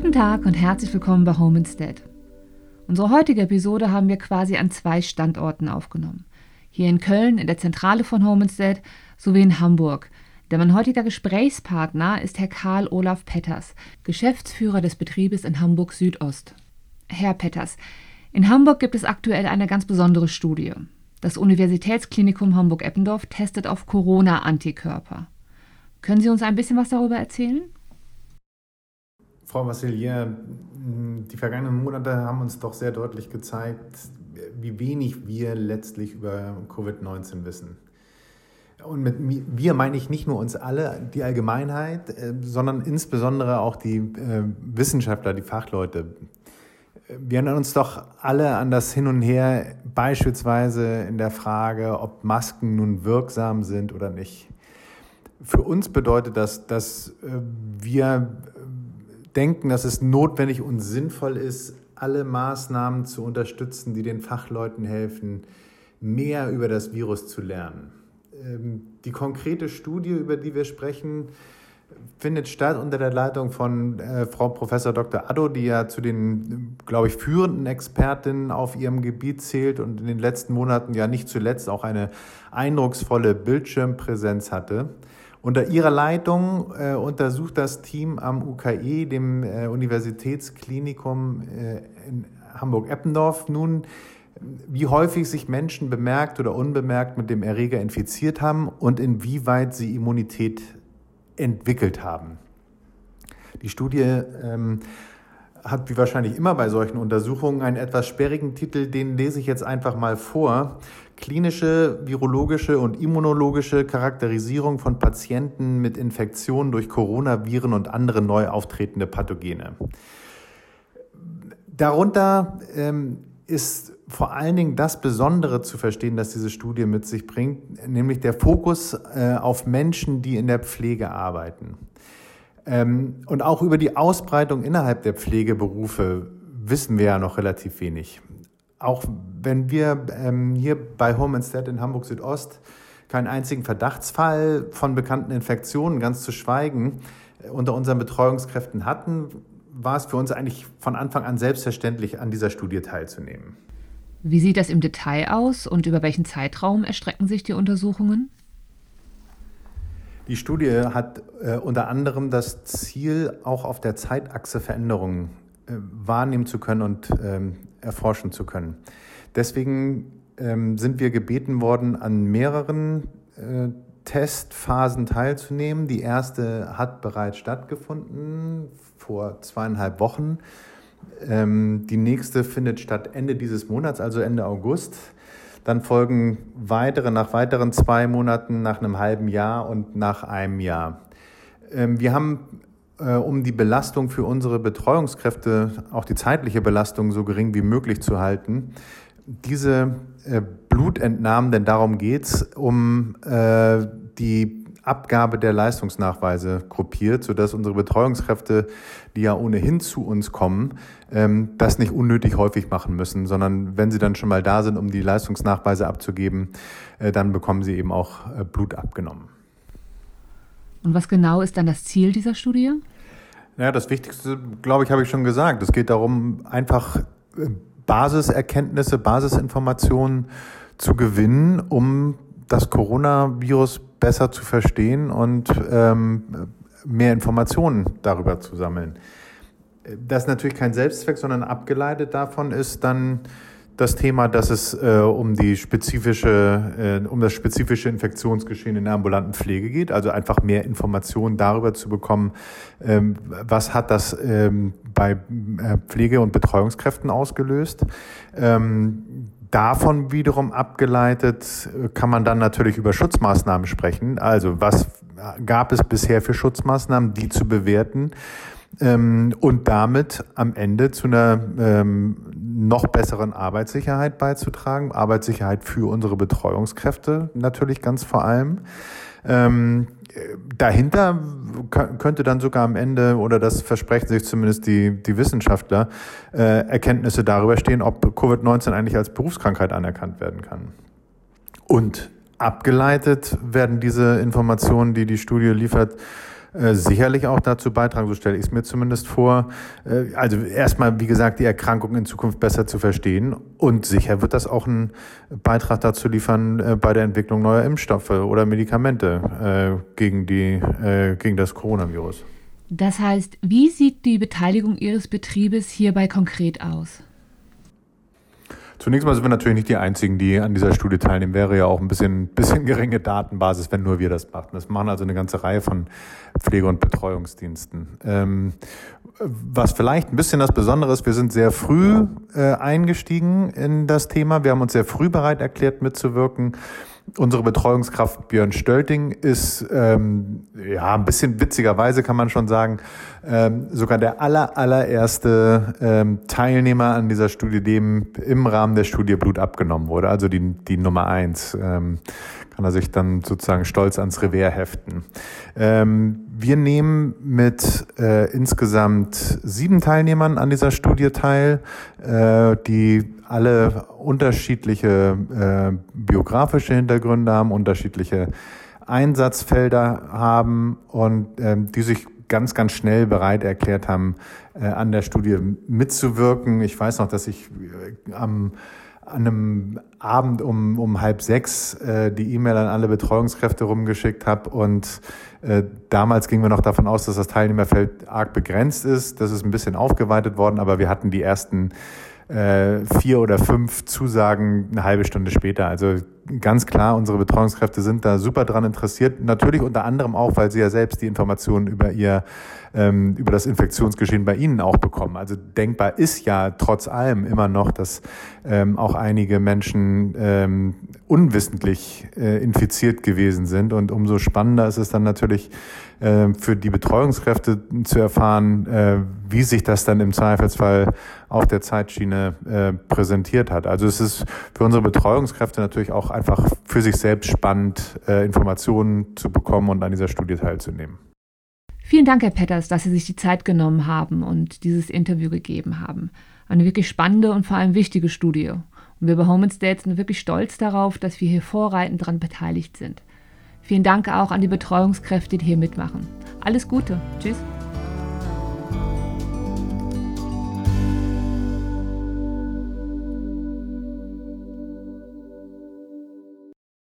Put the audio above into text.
Guten Tag und herzlich willkommen bei Home Instead. Unsere heutige Episode haben wir quasi an zwei Standorten aufgenommen. Hier in Köln, in der Zentrale von Home Instead, sowie in Hamburg. Der mein heutiger Gesprächspartner ist Herr Karl Olaf Petters, Geschäftsführer des Betriebes in Hamburg Südost. Herr Petters, in Hamburg gibt es aktuell eine ganz besondere Studie. Das Universitätsklinikum Hamburg-Eppendorf testet auf Corona-Antikörper. Können Sie uns ein bisschen was darüber erzählen? Frau Vassilier, die vergangenen Monate haben uns doch sehr deutlich gezeigt, wie wenig wir letztlich über Covid-19 wissen. Und mit wir meine ich nicht nur uns alle, die Allgemeinheit, äh, sondern insbesondere auch die äh, Wissenschaftler, die Fachleute. Wir erinnern uns doch alle an das Hin und Her, beispielsweise in der Frage, ob Masken nun wirksam sind oder nicht. Für uns bedeutet das, dass äh, wir denken, dass es notwendig und sinnvoll ist, alle Maßnahmen zu unterstützen, die den Fachleuten helfen, mehr über das Virus zu lernen. Ähm, die konkrete Studie, über die wir sprechen, findet statt unter der Leitung von äh, Frau Professor Dr. Addo, die ja zu den, glaube ich, führenden Expertinnen auf ihrem Gebiet zählt und in den letzten Monaten ja nicht zuletzt auch eine eindrucksvolle Bildschirmpräsenz hatte. Unter ihrer Leitung äh, untersucht das Team am UKE, dem äh, Universitätsklinikum äh, in Hamburg-Eppendorf, nun, wie häufig sich Menschen bemerkt oder unbemerkt mit dem Erreger infiziert haben und inwieweit sie Immunität entwickelt haben. Die Studie ähm, hat wie wahrscheinlich immer bei solchen Untersuchungen einen etwas sperrigen Titel, den lese ich jetzt einfach mal vor. Klinische, virologische und immunologische Charakterisierung von Patienten mit Infektionen durch Coronaviren und andere neu auftretende Pathogene. Darunter ähm, ist vor allen Dingen das Besondere zu verstehen, das diese Studie mit sich bringt, nämlich der Fokus äh, auf Menschen, die in der Pflege arbeiten. Ähm, und auch über die Ausbreitung innerhalb der Pflegeberufe wissen wir ja noch relativ wenig. Auch wenn wir ähm, hier bei Home Instead in Hamburg Südost keinen einzigen Verdachtsfall von bekannten Infektionen, ganz zu schweigen, äh, unter unseren Betreuungskräften hatten, war es für uns eigentlich von Anfang an selbstverständlich, an dieser Studie teilzunehmen. Wie sieht das im Detail aus und über welchen Zeitraum erstrecken sich die Untersuchungen? Die Studie hat äh, unter anderem das Ziel, auch auf der Zeitachse Veränderungen äh, wahrnehmen zu können und ähm, erforschen zu können. Deswegen ähm, sind wir gebeten worden, an mehreren äh, Testphasen teilzunehmen. Die erste hat bereits stattgefunden vor zweieinhalb Wochen. Ähm, die nächste findet statt Ende dieses Monats, also Ende August. Dann folgen weitere nach weiteren zwei Monaten, nach einem halben Jahr und nach einem Jahr. Ähm, wir haben, äh, um die Belastung für unsere Betreuungskräfte, auch die zeitliche Belastung so gering wie möglich zu halten, diese äh, Blutentnahmen, denn darum geht es, um äh, die Abgabe der Leistungsnachweise gruppiert, sodass unsere Betreuungskräfte, die ja ohnehin zu uns kommen, ähm, das nicht unnötig häufig machen müssen, sondern wenn sie dann schon mal da sind, um die Leistungsnachweise abzugeben, äh, dann bekommen sie eben auch äh, Blut abgenommen. Und was genau ist dann das Ziel dieser Studie? Ja, das Wichtigste, glaube ich, habe ich schon gesagt. Es geht darum, einfach äh, Basiserkenntnisse, Basisinformationen zu gewinnen, um das Coronavirus besser zu verstehen und ähm, mehr Informationen darüber zu sammeln. Das ist natürlich kein Selbstzweck, sondern abgeleitet davon ist dann das Thema, dass es äh, um die spezifische, äh, um das spezifische Infektionsgeschehen in der ambulanten Pflege geht, also einfach mehr Informationen darüber zu bekommen, ähm, was hat das ähm, bei äh, Pflege- und Betreuungskräften ausgelöst. Ähm, davon wiederum abgeleitet kann man dann natürlich über Schutzmaßnahmen sprechen. Also was gab es bisher für Schutzmaßnahmen, die zu bewerten ähm, und damit am Ende zu einer ähm, noch besseren Arbeitssicherheit beizutragen. Arbeitssicherheit für unsere Betreuungskräfte natürlich ganz vor allem. Ähm, dahinter könnte dann sogar am Ende, oder das versprechen sich zumindest die, die Wissenschaftler, äh, Erkenntnisse darüber stehen, ob Covid-19 eigentlich als Berufskrankheit anerkannt werden kann. Und abgeleitet werden diese Informationen, die die Studie liefert, äh, sicherlich auch dazu beitragen, so stelle ich es mir zumindest vor. Äh, also erstmal, wie gesagt, die Erkrankung in Zukunft besser zu verstehen und sicher wird das auch einen Beitrag dazu liefern äh, bei der Entwicklung neuer Impfstoffe oder Medikamente äh, gegen, die, äh, gegen das Coronavirus. Das heißt, wie sieht die Beteiligung Ihres Betriebes hierbei konkret aus? Zunächst mal sind wir natürlich nicht die Einzigen, die an dieser Studie teilnehmen. Wäre ja auch ein bisschen, bisschen geringe Datenbasis, wenn nur wir das machen. Das machen also eine ganze Reihe von Pflege- und Betreuungsdiensten. Ähm, was vielleicht ein bisschen das Besondere ist, wir sind sehr früh äh, eingestiegen in das Thema. Wir haben uns sehr früh bereit erklärt, mitzuwirken. Unsere Betreuungskraft Björn Stölting ist, ähm, ja, ein bisschen witzigerweise kann man schon sagen, ähm, sogar der aller, allererste ähm, Teilnehmer an dieser Studie, dem im Rahmen der Studie Blut abgenommen wurde, also die, die Nummer eins. Ähm, kann er sich dann sozusagen stolz ans Revers heften. Ähm, wir nehmen mit äh, insgesamt sieben Teilnehmern an dieser Studie teil, äh, die alle unterschiedliche äh, biografische Hintergründe haben, unterschiedliche Einsatzfelder haben und ähm, die sich ganz, ganz schnell bereit erklärt haben, äh, an der Studie mitzuwirken. Ich weiß noch, dass ich äh, am an einem Abend um, um halb sechs äh, die E-Mail an alle Betreuungskräfte rumgeschickt habe und äh, damals gingen wir noch davon aus, dass das Teilnehmerfeld arg begrenzt ist. Das ist ein bisschen aufgeweitet worden, aber wir hatten die ersten äh, vier oder fünf Zusagen eine halbe Stunde später. Also ganz klar, unsere Betreuungskräfte sind da super dran interessiert. Natürlich unter anderem auch, weil sie ja selbst die Informationen über ihr, ähm, über das Infektionsgeschehen bei ihnen auch bekommen. Also denkbar ist ja trotz allem immer noch, dass ähm, auch einige Menschen ähm, unwissentlich äh, infiziert gewesen sind. Und umso spannender ist es dann natürlich, äh, für die Betreuungskräfte zu erfahren, äh, wie sich das dann im Zweifelsfall auf der Zeitschiene äh, präsentiert hat. Also es ist für unsere Betreuungskräfte natürlich auch einfach für sich selbst spannend, Informationen zu bekommen und an dieser Studie teilzunehmen. Vielen Dank, Herr Petters, dass Sie sich die Zeit genommen haben und dieses Interview gegeben haben. Eine wirklich spannende und vor allem wichtige Studie. Und wir bei Home State sind wirklich stolz darauf, dass wir hier vorreitend daran beteiligt sind. Vielen Dank auch an die Betreuungskräfte, die hier mitmachen. Alles Gute. Tschüss.